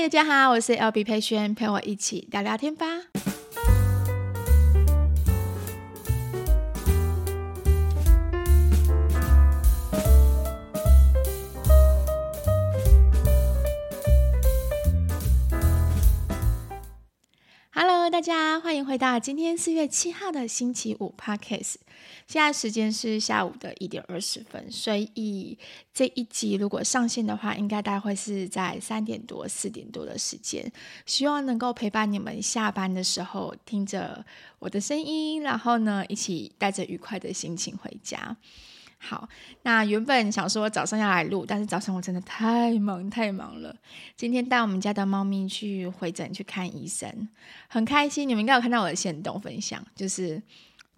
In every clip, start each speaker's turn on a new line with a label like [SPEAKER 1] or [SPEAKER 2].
[SPEAKER 1] 大家好，我是 LB 培萱，陪我一起聊聊天吧。大家欢迎回到今天四月七号的星期五 Podcast。现在时间是下午的一点二十分，所以这一集如果上线的话，应该大概会是在三点多、四点多的时间。希望能够陪伴你们下班的时候，听着我的声音，然后呢，一起带着愉快的心情回家。好，那原本想说早上要来录，但是早上我真的太忙太忙了。今天带我们家的猫咪去回诊去看医生，很开心。你们应该有看到我的行动分享，就是。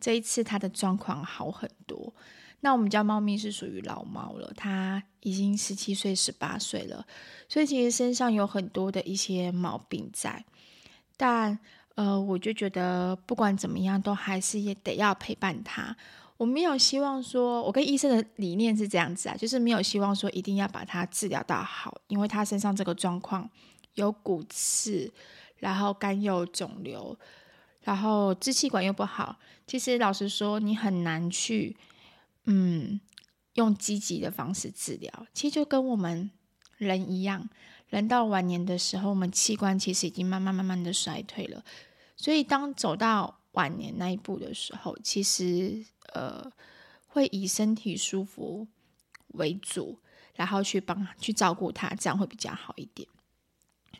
[SPEAKER 1] 这一次它的状况好很多。那我们家猫咪是属于老猫了，它已经十七岁、十八岁了，所以其实身上有很多的一些毛病在。但呃，我就觉得不管怎么样，都还是也得要陪伴它。我没有希望说，我跟医生的理念是这样子啊，就是没有希望说一定要把它治疗到好，因为他身上这个状况有骨刺，然后肝又肿瘤。然后支气管又不好，其实老实说，你很难去，嗯，用积极的方式治疗。其实就跟我们人一样，人到晚年的时候，我们器官其实已经慢慢慢慢的衰退了。所以当走到晚年那一步的时候，其实呃，会以身体舒服为主，然后去帮他去照顾他，这样会比较好一点。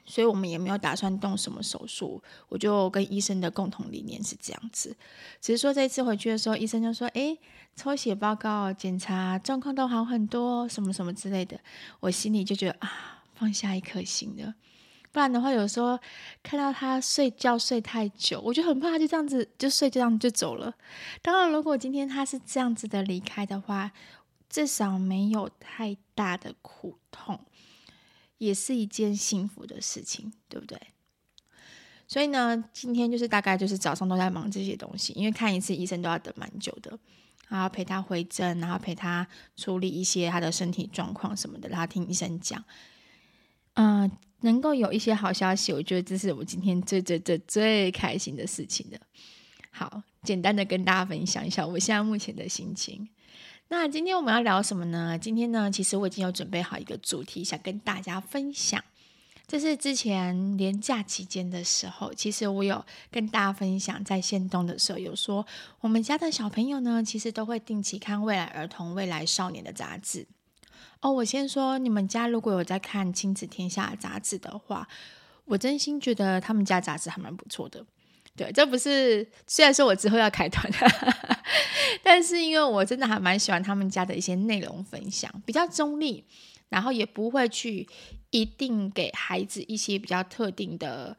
[SPEAKER 1] 所以我们也没有打算动什么手术，我就跟医生的共同理念是这样子。只是说这次回去的时候，医生就说：“诶，抽血报告检查状况都好很多，什么什么之类的。”我心里就觉得啊，放下一颗心了。不然的话，有时候看到他睡觉睡太久，我就很怕他就这样子就睡，这样就走了。当然，如果今天他是这样子的离开的话，至少没有太大的苦痛。也是一件幸福的事情，对不对？所以呢，今天就是大概就是早上都在忙这些东西，因为看一次医生都要等蛮久的，然后陪他回诊，然后陪他处理一些他的身体状况什么的，然后听医生讲。嗯、能够有一些好消息，我觉得这是我今天最最最最开心的事情了。好，简单的跟大家分享一下我现在目前的心情。那今天我们要聊什么呢？今天呢，其实我已经有准备好一个主题，想跟大家分享。这是之前连假期间的时候，其实我有跟大家分享，在限动的时候有说，我们家的小朋友呢，其实都会定期看未来儿童、未来少年的杂志。哦，我先说，你们家如果有在看亲子天下杂志的话，我真心觉得他们家杂志还蛮不错的。对，这不是，虽然说我之后要开团，但是因为我真的还蛮喜欢他们家的一些内容分享，比较中立，然后也不会去一定给孩子一些比较特定的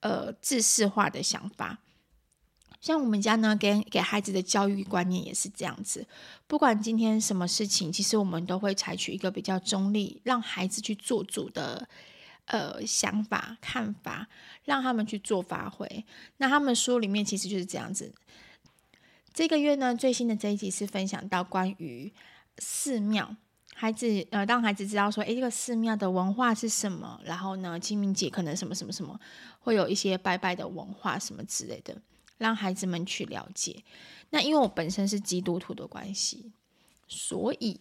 [SPEAKER 1] 呃制式化的想法。像我们家呢，给给孩子的教育观念也是这样子，不管今天什么事情，其实我们都会采取一个比较中立，让孩子去做主的。呃，想法、看法，让他们去做发挥。那他们书里面其实就是这样子。这个月呢，最新的这一集是分享到关于寺庙，孩子呃，让孩子知道说，诶，这个寺庙的文化是什么。然后呢，清明节可能什么什么什么，会有一些拜拜的文化什么之类的，让孩子们去了解。那因为我本身是基督徒的关系，所以。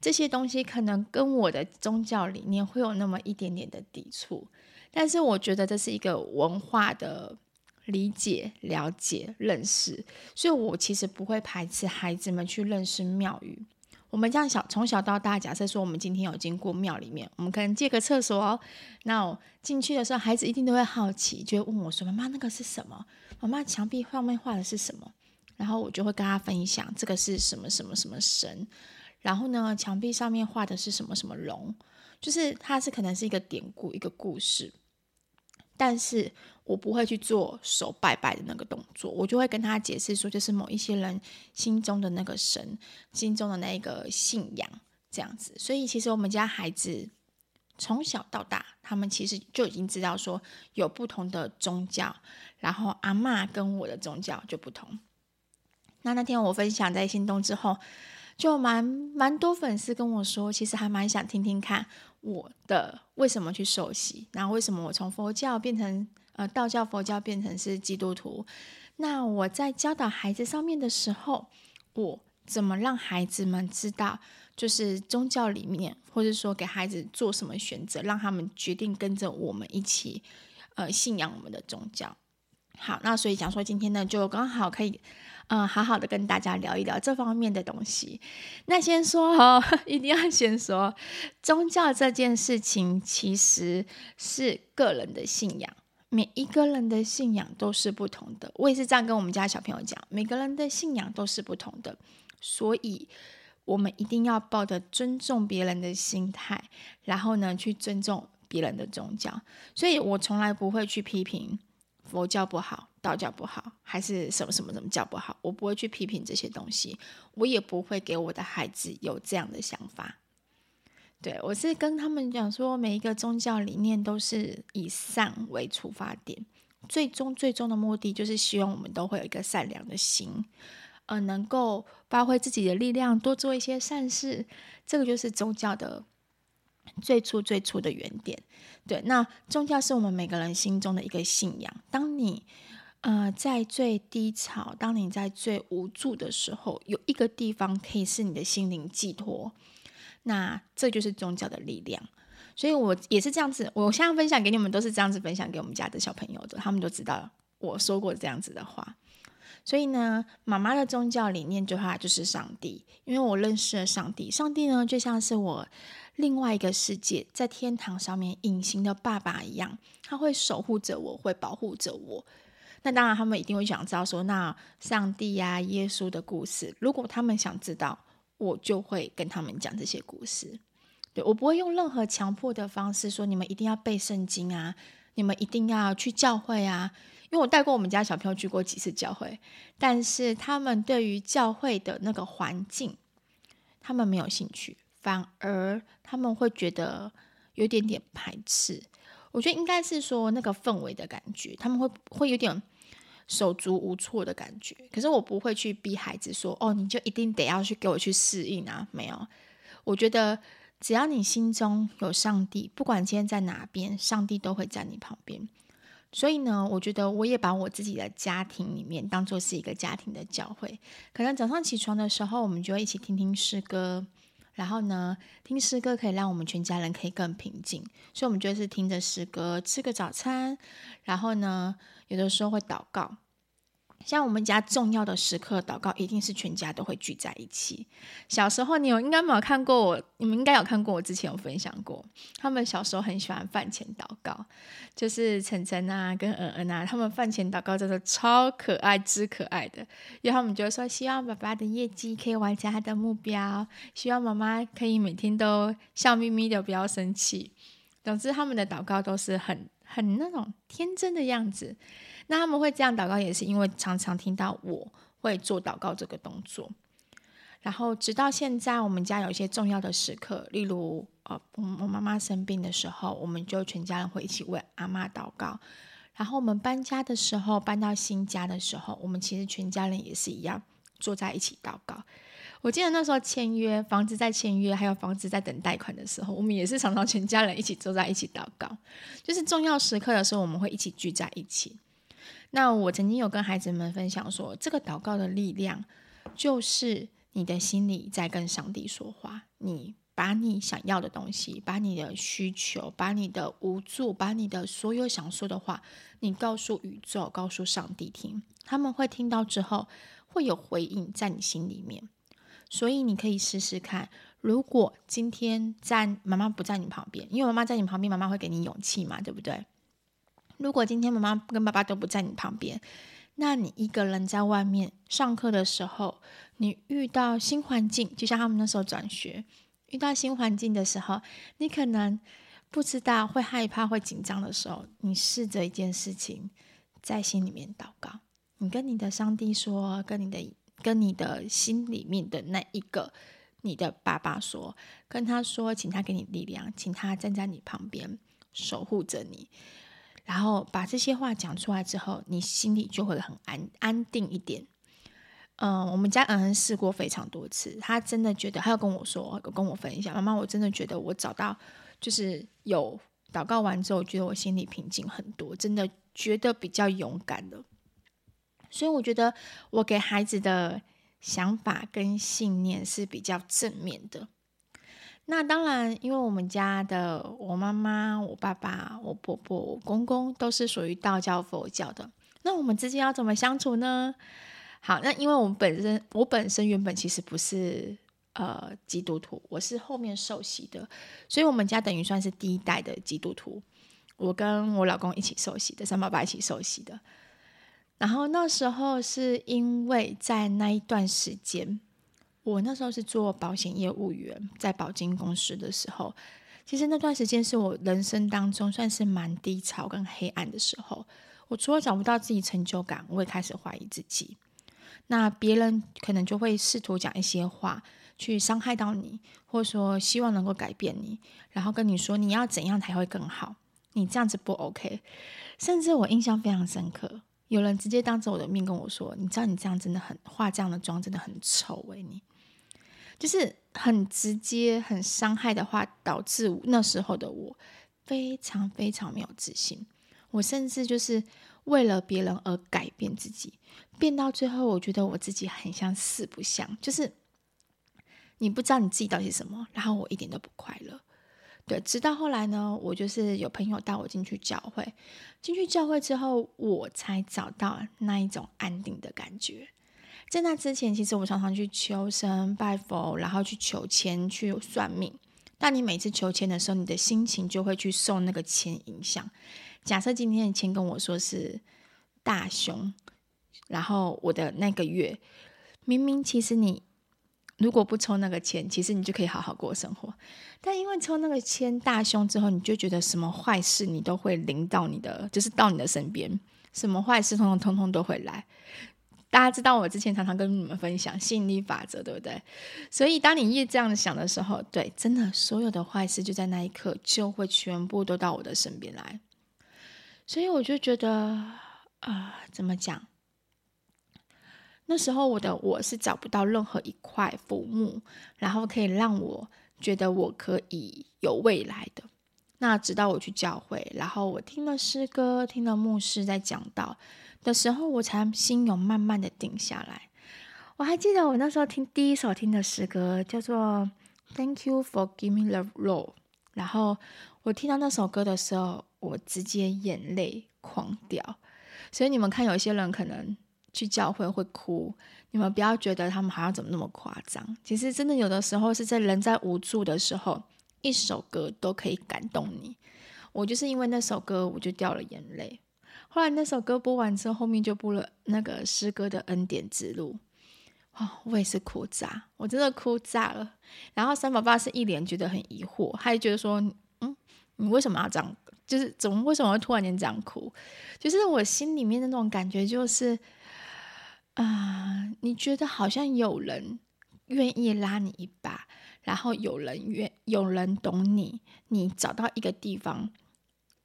[SPEAKER 1] 这些东西可能跟我的宗教理念会有那么一点点的抵触，但是我觉得这是一个文化的理解、了解、认识，所以我其实不会排斥孩子们去认识庙宇。我们这样小从小到大，假设说我们今天有经过庙里面，我们可能借个厕所哦，那我进去的时候，孩子一定都会好奇，就会问我说：“妈妈，那个是什么？妈妈，墙壁上面画的是什么？”然后我就会跟他分享这个是什么什么什么神。然后呢，墙壁上面画的是什么什么龙，就是它是可能是一个典故，一个故事，但是我不会去做手拜拜的那个动作，我就会跟他解释说，就是某一些人心中的那个神，心中的那个信仰这样子。所以其实我们家孩子从小到大，他们其实就已经知道说有不同的宗教，然后阿嬷跟我的宗教就不同。那那天我分享在心动之后。就蛮蛮多粉丝跟我说，其实还蛮想听听看我的为什么去受洗，然后为什么我从佛教变成呃道教、佛教变成是基督徒。那我在教导孩子上面的时候，我怎么让孩子们知道，就是宗教里面，或者说给孩子做什么选择，让他们决定跟着我们一起，呃，信仰我们的宗教。好，那所以讲说今天呢，就刚好可以，嗯、呃，好好的跟大家聊一聊这方面的东西。那先说哦，一定要先说，宗教这件事情其实是个人的信仰。每一个人的信仰都是不同的，我也是这样跟我们家小朋友讲，每个人的信仰都是不同的，所以我们一定要抱着尊重别人的心态，然后呢，去尊重别人的宗教。所以我从来不会去批评佛教不好，道教不好，还是什么什么什么教不好，我不会去批评这些东西，我也不会给我的孩子有这样的想法。对，我是跟他们讲说，每一个宗教理念都是以善为出发点，最终最终的目的就是希望我们都会有一个善良的心，呃，能够发挥自己的力量，多做一些善事。这个就是宗教的最初最初的原点。对，那宗教是我们每个人心中的一个信仰。当你呃在最低潮，当你在最无助的时候，有一个地方可以是你的心灵寄托。那这就是宗教的力量，所以我也是这样子。我现在分享给你们，都是这样子分享给我们家的小朋友的，他们都知道我说过这样子的话。所以呢，妈妈的宗教理念就话就是上帝，因为我认识了上帝。上帝呢，就像是我另外一个世界，在天堂上面隐形的爸爸一样，他会守护着我，会保护着我。那当然，他们一定会想知道说，那上帝呀、耶稣的故事，如果他们想知道。我就会跟他们讲这些故事，对，我不会用任何强迫的方式说，你们一定要背圣经啊，你们一定要去教会啊，因为我带过我们家小朋友去过几次教会，但是他们对于教会的那个环境，他们没有兴趣，反而他们会觉得有点点排斥。我觉得应该是说那个氛围的感觉，他们会会有点。手足无措的感觉，可是我不会去逼孩子说：“哦，你就一定得要去给我去适应啊。”没有，我觉得只要你心中有上帝，不管今天在哪边，上帝都会在你旁边。所以呢，我觉得我也把我自己的家庭里面当做是一个家庭的教会。可能早上起床的时候，我们就会一起听听诗歌，然后呢，听诗歌可以让我们全家人可以更平静。所以，我们就是听着诗歌吃个早餐，然后呢。有的时候会祷告，像我们家重要的时刻祷告，一定是全家都会聚在一起。小时候你有应该没有看过我，你们应该有看过我之前有分享过，他们小时候很喜欢饭前祷告，就是晨晨啊跟恩恩啊，他们饭前祷告真的超可爱之可爱的，因为他们就说希望爸爸的业绩可以完成他的目标，希望妈妈可以每天都笑眯眯的，不要生气。总之，他们的祷告都是很。很那种天真的样子，那他们会这样祷告，也是因为常常听到我会做祷告这个动作。然后直到现在，我们家有一些重要的时刻，例如呃，我我妈妈生病的时候，我们就全家人会一起为阿嬷祷告。然后我们搬家的时候，搬到新家的时候，我们其实全家人也是一样坐在一起祷告。我记得那时候签约，房子在签约，还有房子在等贷款的时候，我们也是常常全家人一起坐在一起祷告。就是重要时刻的时候，我们会一起聚在一起。那我曾经有跟孩子们分享说，这个祷告的力量，就是你的心里在跟上帝说话。你把你想要的东西，把你的需求，把你的无助，把你的所有想说的话，你告诉宇宙，告诉上帝听，他们会听到之后，会有回应在你心里面。所以你可以试试看，如果今天在妈妈不在你旁边，因为妈妈在你旁边，妈妈会给你勇气嘛，对不对？如果今天妈妈跟爸爸都不在你旁边，那你一个人在外面上课的时候，你遇到新环境，就像他们那时候转学，遇到新环境的时候，你可能不知道会害怕、会紧张的时候，你试着一件事情，在心里面祷告，你跟你的上帝说，跟你的。跟你的心里面的那一个你的爸爸说，跟他说，请他给你力量，请他站在你旁边守护着你，然后把这些话讲出来之后，你心里就会很安安定一点。嗯，我们家恩恩试过非常多次，他真的觉得，他要跟我说，跟我分享，妈妈，我真的觉得我找到，就是有祷告完之后，觉得我心里平静很多，真的觉得比较勇敢了。所以我觉得我给孩子的想法跟信念是比较正面的。那当然，因为我们家的我妈妈、我爸爸、我婆婆、我公公都是属于道教佛教的，那我们之间要怎么相处呢？好，那因为我们本身，我本身原本其实不是呃基督徒，我是后面受洗的，所以我们家等于算是第一代的基督徒。我跟我老公一起受洗的，三爸爸一起受洗的。然后那时候是因为在那一段时间，我那时候是做保险业务员，在保金公司的时候，其实那段时间是我人生当中算是蛮低潮跟黑暗的时候。我除了找不到自己成就感，我也开始怀疑自己。那别人可能就会试图讲一些话去伤害到你，或者说希望能够改变你，然后跟你说你要怎样才会更好，你这样子不 OK。甚至我印象非常深刻，有人直接当着我的面跟我说：“你知道你这样真的很化这样的妆真的很丑诶，你就是很直接、很伤害的话，导致那时候的我非常非常没有自信。我甚至就是。”为了别人而改变自己，变到最后，我觉得我自己很像四不像，就是你不知道你自己到底是什么，然后我一点都不快乐。对，直到后来呢，我就是有朋友带我进去教会，进去教会之后，我才找到那一种安定的感觉。在那之前，其实我常常去求神拜佛，然后去求签、去算命。但你每次求签的时候，你的心情就会去受那个签影响。假设今天的签跟我说是大凶，然后我的那个月明明其实你如果不抽那个签，其实你就可以好好过生活。但因为抽那个签大凶之后，你就觉得什么坏事你都会临到你的，就是到你的身边，什么坏事通通通通都会来。大家知道我之前常常跟你们分享吸引力法则，对不对？所以当你越这样想的时候，对，真的所有的坏事就在那一刻就会全部都到我的身边来。所以我就觉得，啊、呃，怎么讲？那时候我的我是找不到任何一块浮木，然后可以让我觉得我可以有未来的。那直到我去教会，然后我听了诗歌，听了牧师在讲道的时候，我才心有慢慢的定下来。我还记得我那时候听第一首听的诗歌叫做《Thank You for Giving the》，然后我听到那首歌的时候。我直接眼泪狂掉，所以你们看，有些人可能去教会会哭，你们不要觉得他们好像怎么那么夸张。其实真的有的时候是在人在无助的时候，一首歌都可以感动你。我就是因为那首歌，我就掉了眼泪。后来那首歌播完之后，后面就播了那个诗歌的恩典之路。哦，我也是哭炸，我真的哭炸了。然后三宝爸是一脸觉得很疑惑，他就觉得说：“嗯，你为什么要这样？”就是怎么为什么会突然间这样哭？就是我心里面的那种感觉，就是啊、你觉得好像有人愿意拉你一把，然后有人愿有人懂你，你找到一个地方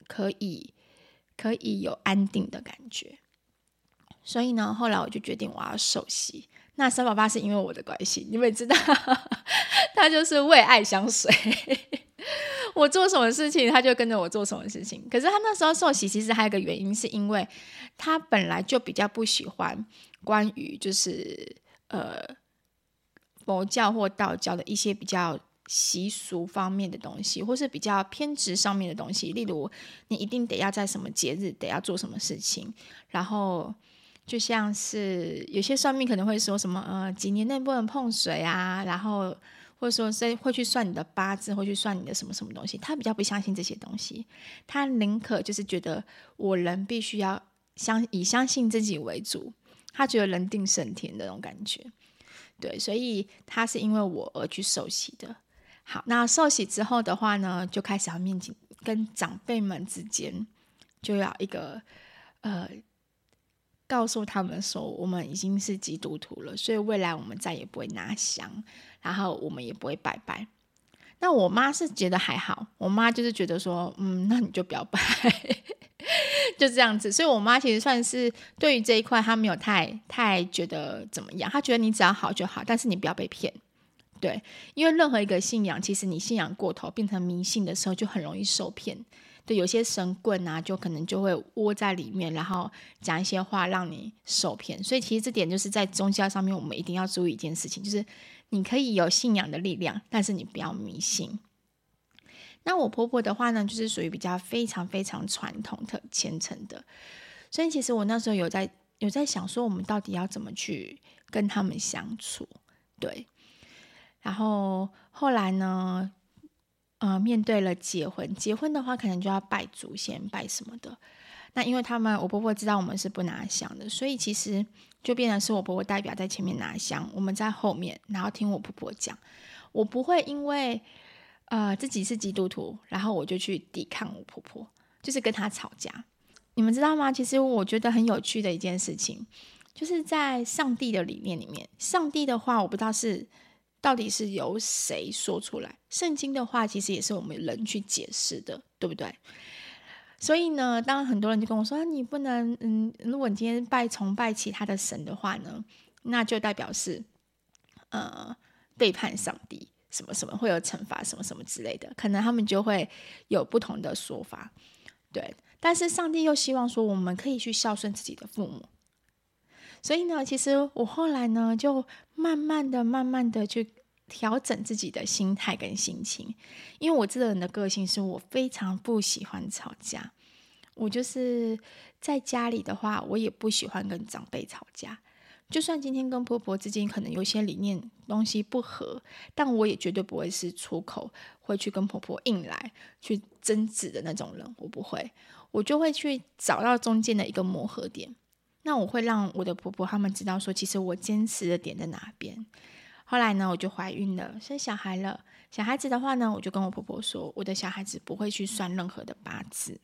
[SPEAKER 1] 可以可以有安定的感觉。所以呢，后来我就决定我要受洗。那三宝爸是因为我的关系，你们也知道，他就是为爱相随。我做什么事情，他就跟着我做什么事情。可是他那时候受洗，其实还有一个原因，是因为他本来就比较不喜欢关于就是呃佛教或道教的一些比较习俗方面的东西，或是比较偏执上面的东西。例如，你一定得要在什么节日得要做什么事情，然后就像是有些算命可能会说什么呃几年内不能碰水啊，然后。或者说，是会去算你的八字，会去算你的什么什么东西。他比较不相信这些东西，他宁可就是觉得我人必须要相以相信自己为主。他觉得人定胜天的那种感觉，对，所以他是因为我而去受洗的。好，那受洗之后的话呢，就开始要面临跟长辈们之间就要一个呃。告诉他们说，我们已经是基督徒了，所以未来我们再也不会拿香，然后我们也不会拜拜。那我妈是觉得还好，我妈就是觉得说，嗯，那你就不要拜，就这样子。所以我妈其实算是对于这一块，她没有太太觉得怎么样，她觉得你只要好就好，但是你不要被骗。对，因为任何一个信仰，其实你信仰过头变成迷信的时候，就很容易受骗。对，有些神棍啊，就可能就会窝在里面，然后讲一些话让你受骗。所以其实这点就是在宗教上面，我们一定要注意一件事情，就是。你可以有信仰的力量，但是你不要迷信。那我婆婆的话呢，就是属于比较非常非常传统的虔诚的，所以其实我那时候有在有在想说，我们到底要怎么去跟他们相处？对。然后后来呢，呃，面对了结婚，结婚的话可能就要拜祖先、拜什么的。那因为他们我婆婆知道我们是不拿香的，所以其实。就变成是我婆婆代表在前面拿香，我们在后面，然后听我婆婆讲。我不会因为呃自己是基督徒，然后我就去抵抗我婆婆，就是跟她吵架。你们知道吗？其实我觉得很有趣的一件事情，就是在上帝的理念里面，上帝的话我不知道是到底是由谁说出来，圣经的话其实也是我们人去解释的，对不对？所以呢，当很多人就跟我说：“你不能，嗯，如果你今天拜崇拜其他的神的话呢，那就代表是，呃，背叛上帝，什么什么会有惩罚，什么什么之类的，可能他们就会有不同的说法。对，但是上帝又希望说我们可以去孝顺自己的父母。所以呢，其实我后来呢，就慢慢的、慢慢的去。”调整自己的心态跟心情，因为我这个人的个性是我非常不喜欢吵架。我就是在家里的话，我也不喜欢跟长辈吵架。就算今天跟婆婆之间可能有些理念东西不合，但我也绝对不会是出口会去跟婆婆硬来去争执的那种人。我不会，我就会去找到中间的一个磨合点。那我会让我的婆婆他们知道说，其实我坚持的点在哪边。后来呢，我就怀孕了，生小孩了。小孩子的话呢，我就跟我婆婆说，我的小孩子不会去算任何的八字，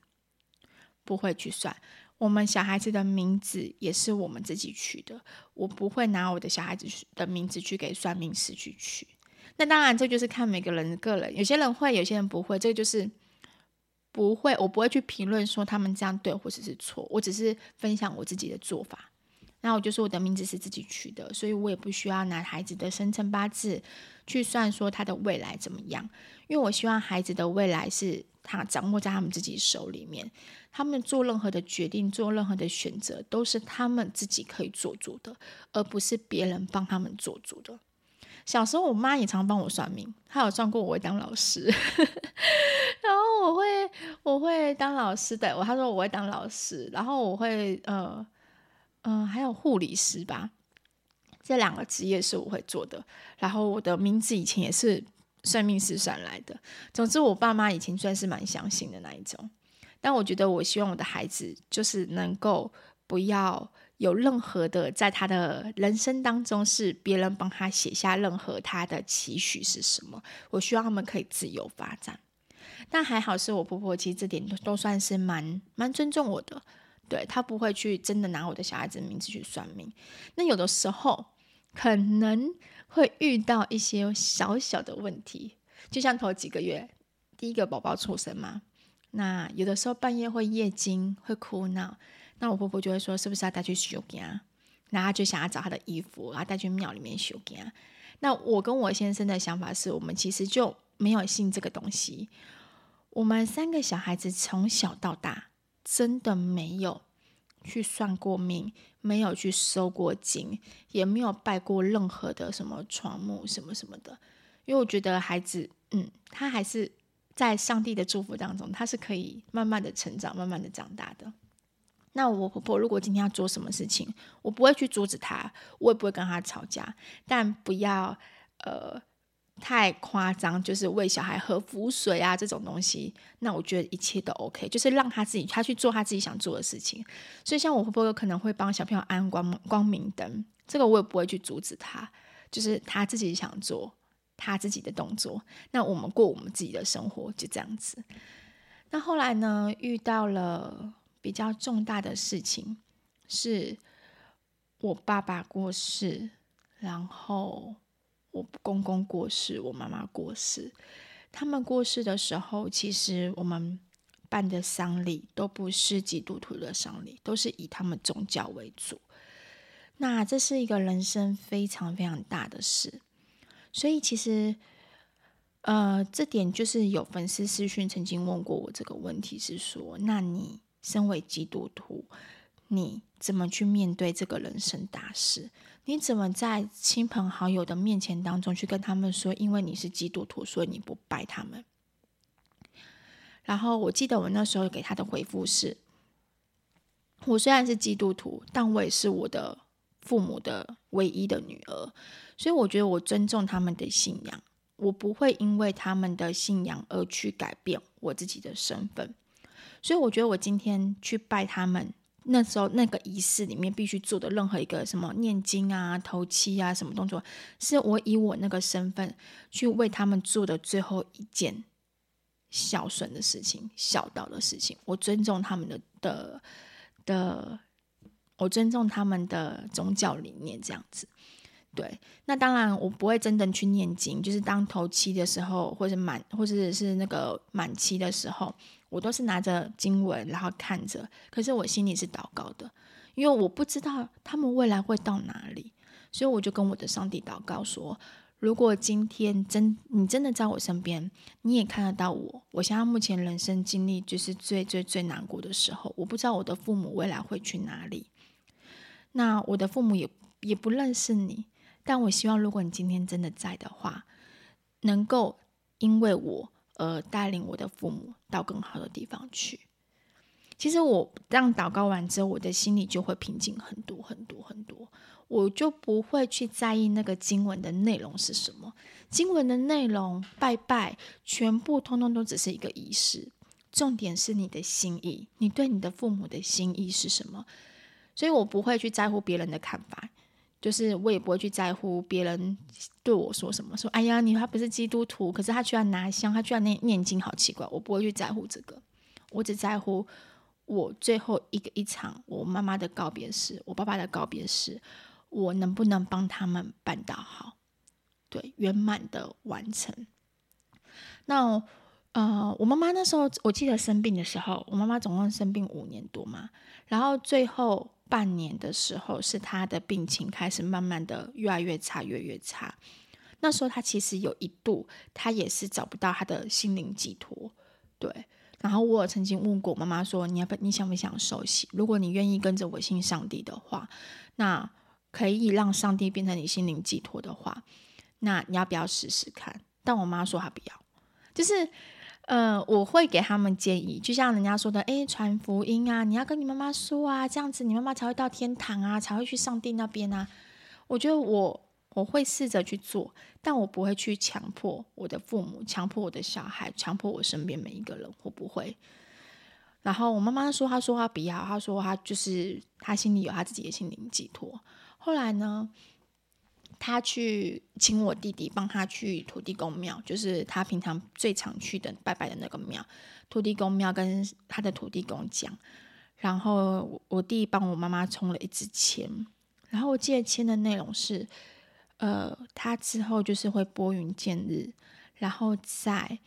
[SPEAKER 1] 不会去算。我们小孩子的名字也是我们自己取的，我不会拿我的小孩子的名字去给算命师去取。那当然，这就是看每个人的个人，有些人会，有些人不会。这就是不会，我不会去评论说他们这样对或者是错，我只是分享我自己的做法。那我就说我的名字是自己取的，所以我也不需要拿孩子的生辰八字去算说他的未来怎么样，因为我希望孩子的未来是他掌握在他们自己手里面，他们做任何的决定、做任何的选择都是他们自己可以做主的，而不是别人帮他们做主的。小时候我妈也常帮我算命，她有算过我会当老师，然后我会我会当老师的，我她说我会当老师，然后我会呃。嗯，还有护理师吧，这两个职业是我会做的。然后我的名字以前也是算命师算来的。总之，我爸妈以前算是蛮相信的那一种。但我觉得，我希望我的孩子就是能够不要有任何的，在他的人生当中是别人帮他写下任何他的期许是什么。我希望他们可以自由发展。但还好是我婆婆，其实这点都都算是蛮蛮尊重我的。对，他不会去真的拿我的小孩子名字去算命，那有的时候可能会遇到一些小小的问题，就像头几个月第一个宝宝出生嘛，那有的时候半夜会夜惊，会哭闹，那我婆婆就会说是不是要带去修家，然后就想要找他的衣服，然后带去庙里面修家。那我跟我先生的想法是我们其实就没有信这个东西，我们三个小孩子从小到大。真的没有去算过命，没有去收过金，也没有拜过任何的什么床木什么什么的。因为我觉得孩子，嗯，他还是在上帝的祝福当中，他是可以慢慢的成长，慢慢的长大的。那我婆婆如果今天要做什么事情，我不会去阻止她，我也不会跟她吵架，但不要呃。太夸张，就是喂小孩喝符水啊这种东西，那我觉得一切都 OK，就是让他自己他去做他自己想做的事情。所以像我婆婆有可能会帮小朋友安光光明灯，这个我也不会去阻止他，就是他自己想做他自己的动作。那我们过我们自己的生活，就这样子。那后来呢，遇到了比较重大的事情，是我爸爸过世，然后。我公公过世，我妈妈过世，他们过世的时候，其实我们办的丧礼都不是基督徒的丧礼，都是以他们宗教为主。那这是一个人生非常非常大的事，所以其实，呃，这点就是有粉丝私讯曾经问过我这个问题，是说，那你身为基督徒，你怎么去面对这个人生大事？你怎么在亲朋好友的面前当中去跟他们说，因为你是基督徒，所以你不拜他们？然后我记得我那时候给他的回复是：我虽然是基督徒，但我也是我的。父母的唯一的女儿，所以我觉得我尊重他们的信仰，我不会因为他们的信仰而去改变我自己的身份。所以我觉得我今天去拜他们，那时候那个仪式里面必须做的任何一个什么念经啊、头七啊什么动作，是我以我那个身份去为他们做的最后一件孝顺的事情、孝道的事情。我尊重他们的的的。我尊重他们的宗教理念，这样子，对。那当然，我不会真的去念经，就是当头七的时候，或者满，或者是那个满期的时候，我都是拿着经文，然后看着。可是我心里是祷告的，因为我不知道他们未来会到哪里，所以我就跟我的上帝祷告说：如果今天真你真的在我身边，你也看得到我，我现在目前人生经历就是最最最难过的时候，我不知道我的父母未来会去哪里。那我的父母也也不认识你，但我希望如果你今天真的在的话，能够因为我而带领我的父母到更好的地方去。其实我这样祷告完之后，我的心里就会平静很多很多很多，我就不会去在意那个经文的内容是什么。经文的内容拜拜，全部通通都只是一个仪式，重点是你的心意，你对你的父母的心意是什么？所以我不会去在乎别人的看法，就是我也不会去在乎别人对我说什么。说，哎呀，你他不是基督徒，可是他居然拿香，他居然念念经，好奇怪。我不会去在乎这个，我只在乎我最后一个一场我妈妈的告别式，我爸爸的告别式，我能不能帮他们办到好，对，圆满的完成。那。呃，我妈妈那时候我记得生病的时候，我妈妈总共生病五年多嘛，然后最后半年的时候，是他的病情开始慢慢的越来越差，越来越差。那时候他其实有一度，他也是找不到他的心灵寄托，对。然后我曾经问过妈妈说：“你要不你想不想受洗？如果你愿意跟着我信上帝的话，那可以让上帝变成你心灵寄托的话，那你要不要试试看？”但我妈说她不要，就是。呃，我会给他们建议，就像人家说的，诶，传福音啊，你要跟你妈妈说啊，这样子你妈妈才会到天堂啊，才会去上帝那边啊。我觉得我我会试着去做，但我不会去强迫我的父母，强迫我的小孩，强迫我身边每一个人，我不会。然后我妈妈说，她说她不要，她说她就是她心里有她自己的心灵寄托。后来呢？他去请我弟弟帮他去土地公庙，就是他平常最常去的拜拜的那个庙。土地公庙跟他的土地公讲，然后我弟帮我妈妈冲了一支签，然后我记得签的内容是，呃，他之后就是会拨云见日，然后在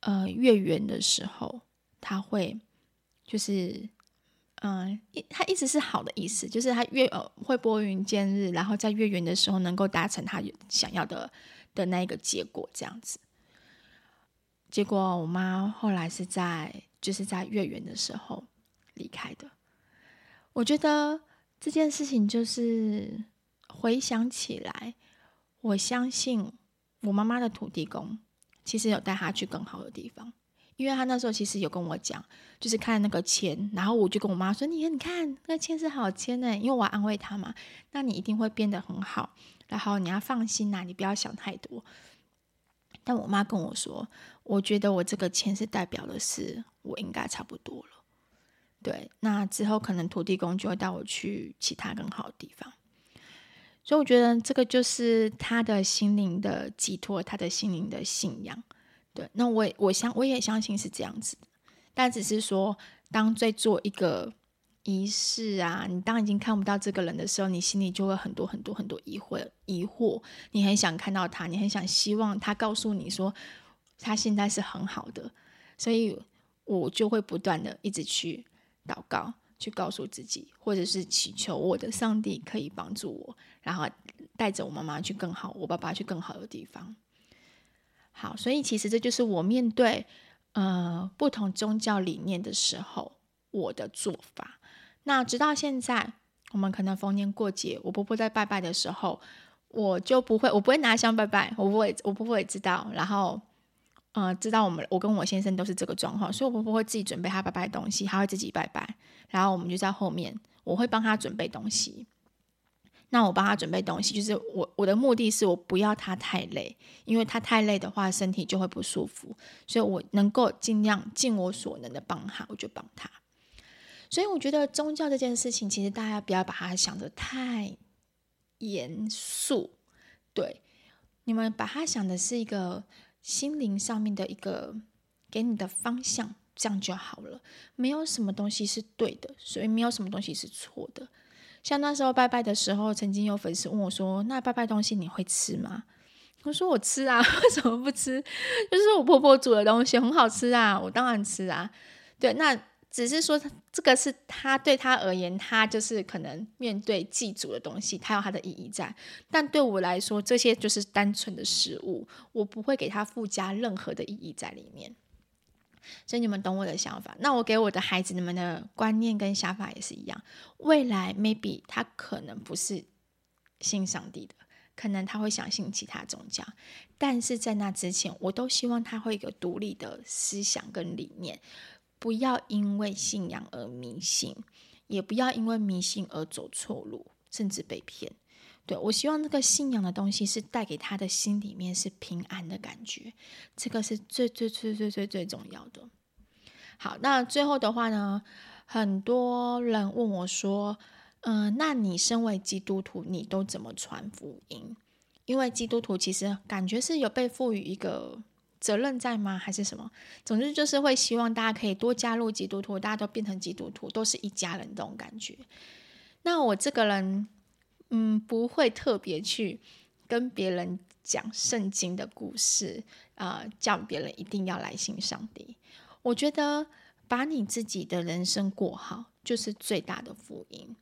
[SPEAKER 1] 呃月圆的时候，他会就是。嗯，一他一直是好的意思，就是他月呃会拨云见日，然后在月圆的时候能够达成他想要的的那一个结果，这样子。结果我妈后来是在就是在月圆的时候离开的。我觉得这件事情就是回想起来，我相信我妈妈的土地公其实有带她去更好的地方。因为他那时候其实有跟我讲，就是看那个签，然后我就跟我妈说：“你看，你看那个签是好签呢。”因为我安慰他嘛，那你一定会变得很好，然后你要放心呐，你不要想太多。但我妈跟我说：“我觉得我这个签是代表的是我应该差不多了。”对，那之后可能土地公就会带我去其他更好的地方。所以我觉得这个就是他的心灵的寄托，他的心灵的信仰。对，那我我相我也相信是这样子的，但只是说，当在做一个仪式啊，你当已经看不到这个人的时候，你心里就会很多很多很多疑惑疑惑，你很想看到他，你很想希望他告诉你说，他现在是很好的，所以我就会不断的一直去祷告，去告诉自己，或者是祈求我的上帝可以帮助我，然后带着我妈妈去更好，我爸爸去更好的地方。好，所以其实这就是我面对呃不同宗教理念的时候我的做法。那直到现在，我们可能逢年过节，我婆婆在拜拜的时候，我就不会，我不会拿香拜拜，我不会，我婆婆也知道，然后。呃，知道我们我跟我先生都是这个状况，所以我婆婆会自己准备她拜拜的东西，她会自己拜拜，然后我们就在后面，我会帮她准备东西。那我帮他准备东西，就是我我的目的是我不要他太累，因为他太累的话，身体就会不舒服，所以我能够尽量尽我所能的帮他，我就帮他。所以我觉得宗教这件事情，其实大家不要把它想得太严肃，对，你们把它想的是一个。心灵上面的一个给你的方向，这样就好了。没有什么东西是对的，所以没有什么东西是错的。像那时候拜拜的时候，曾经有粉丝问我说：“那拜拜东西你会吃吗？”我说：“我吃啊，为什么不吃？就是我婆婆煮的东西很好吃啊，我当然吃啊。”对，那。只是说，这个是他对他而言，他就是可能面对祭祖的东西，他有他的意义在。但对我来说，这些就是单纯的食物，我不会给他附加任何的意义在里面。所以你们懂我的想法。那我给我的孩子，你们的观念跟想法也是一样。未来 maybe 他可能不是信上帝的，可能他会相信其他宗教，但是在那之前，我都希望他会有一个独立的思想跟理念。不要因为信仰而迷信，也不要因为迷信而走错路，甚至被骗。对，我希望那个信仰的东西是带给他的心里面是平安的感觉，这个是最最最最最最重要的。好，那最后的话呢，很多人问我说：“嗯、那你身为基督徒，你都怎么传福音？”因为基督徒其实感觉是有被赋予一个。责任在吗？还是什么？总之就是会希望大家可以多加入基督徒，大家都变成基督徒，都是一家人这种感觉。那我这个人，嗯，不会特别去跟别人讲圣经的故事啊，呃，叫别人一定要来信上帝。我觉得把你自己的人生过好，就是最大的福音。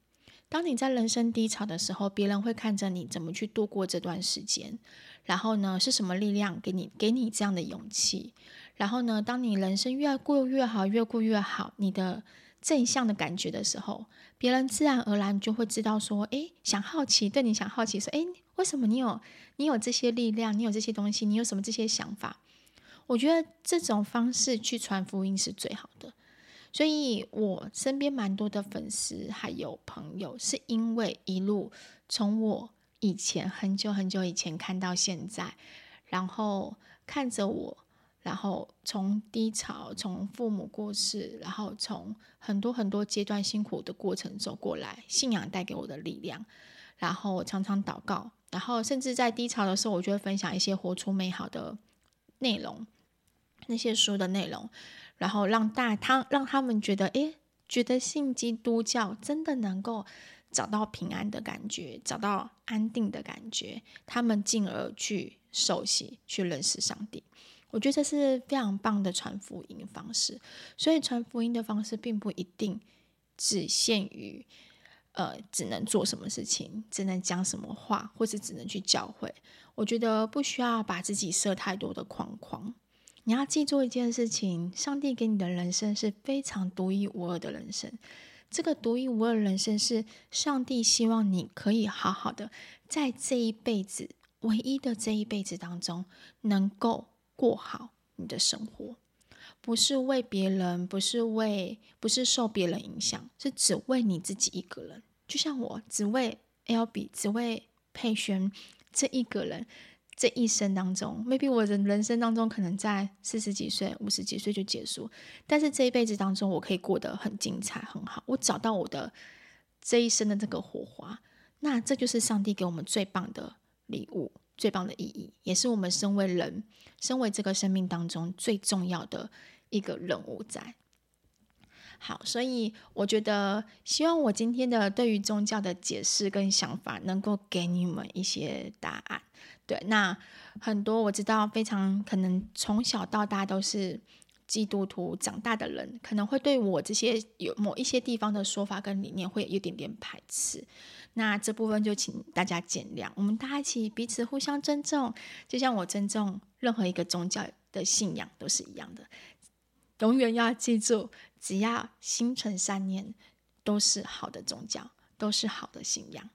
[SPEAKER 1] 当你在人生低潮的时候，别人会看着你怎么去度过这段时间。然后呢，是什么力量给你给你这样的勇气？然后呢，当你人生越过越好，越过越好，你的正向的感觉的时候，别人自然而然就会知道说，诶，想好奇，对你想好奇说，诶，为什么你有你有这些力量，你有这些东西，你有什么这些想法？我觉得这种方式去传福音是最好的。所以我身边蛮多的粉丝还有朋友，是因为一路从我。以前很久很久以前看到现在，然后看着我，然后从低潮，从父母过世，然后从很多很多阶段辛苦的过程走过来，信仰带给我的力量，然后我常常祷告，然后甚至在低潮的时候，我就会分享一些活出美好的内容，那些书的内容，然后让大他让他们觉得，诶，觉得信基督教真的能够。找到平安的感觉，找到安定的感觉，他们进而去受洗，去认识上帝。我觉得这是非常棒的传福音方式。所以传福音的方式并不一定只限于，呃，只能做什么事情，只能讲什么话，或是只能去教会。我觉得不需要把自己设太多的框框。你要记住一件事情：上帝给你的人生是非常独一无二的人生。这个独一无二的人生是上帝希望你可以好好的在这一辈子唯一的这一辈子当中，能够过好你的生活，不是为别人，不是为，不是受别人影响，是只为你自己一个人。就像我只为 L B，只为佩轩这一个人。这一生当中，maybe 我的人生当中可能在四十几岁、五十几岁就结束，但是这一辈子当中，我可以过得很精彩、很好。我找到我的这一生的这个火花，那这就是上帝给我们最棒的礼物、最棒的意义，也是我们身为人、身为这个生命当中最重要的一个任务在。好，所以我觉得，希望我今天的对于宗教的解释跟想法，能够给你们一些答案。对，那很多我知道非常可能从小到大都是基督徒长大的人，可能会对我这些有某一些地方的说法跟理念会有一点点排斥。那这部分就请大家见谅，我们大家一起彼此互相尊重，就像我尊重任何一个宗教的信仰都是一样的。永远要记住，只要心存善念，都是好的宗教，都是好的信仰。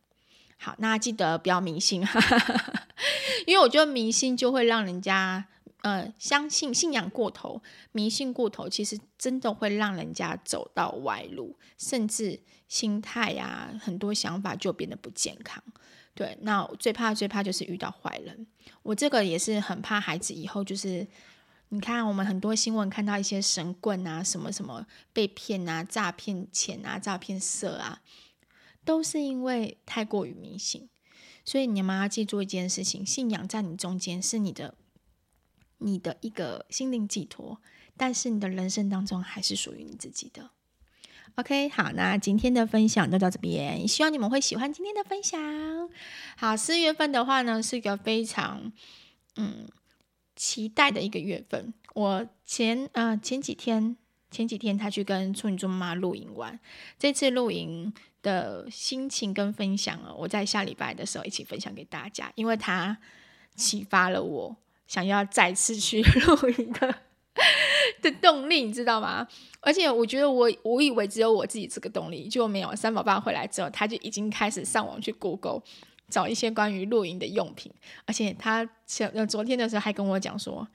[SPEAKER 1] 好，那记得不要迷信，哈哈哈，因为我觉得迷信就会让人家呃相信信仰过头，迷信过头，其实真的会让人家走到歪路，甚至心态啊很多想法就变得不健康。对，那最怕最怕就是遇到坏人，我这个也是很怕孩子以后就是。你看，我们很多新闻看到一些神棍啊，什么什么被骗啊、诈骗钱啊、诈骗色啊，都是因为太过于迷信。所以你们要记住一件事情：信仰在你中间是你的、你的一个心灵寄托，但是你的人生当中还是属于你自己的。OK，好，那今天的分享就到这边，希望你们会喜欢今天的分享。好，四月份的话呢，是一个非常嗯。期待的一个月份，我前呃前几天前几天他去跟处女座妈妈露营玩，这次露营的心情跟分享哦，我在下礼拜的时候一起分享给大家，因为他启发了我想要再次去露营的的动力，你知道吗？而且我觉得我我以为只有我自己这个动力，就没有三宝爸回来之后，他就已经开始上网去 Google。找一些关于露营的用品，而且他前呃昨天的时候还跟我讲说，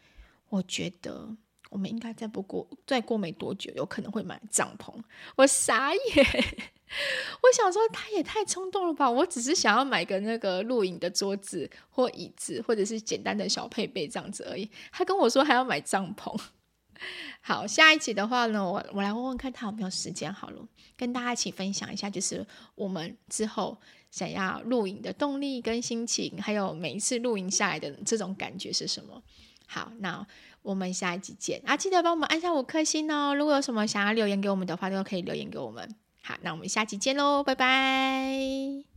[SPEAKER 1] 我觉得我们应该再不过再过没多久，有可能会买帐篷。我傻眼，我想说他也太冲动了吧！我只是想要买个那个露营的桌子或椅子，或者是简单的小配备这样子而已。他跟我说还要买帐篷。好，下一集的话呢，我我来问问看他有没有时间，好了，跟大家一起分享一下，就是我们之后。想要露营的动力跟心情，还有每一次露营下来的这种感觉是什么？好，那我们下一集见啊！记得帮我们按下五颗星哦。如果有什么想要留言给我们的话，都可以留言给我们。好，那我们下期见喽，拜拜。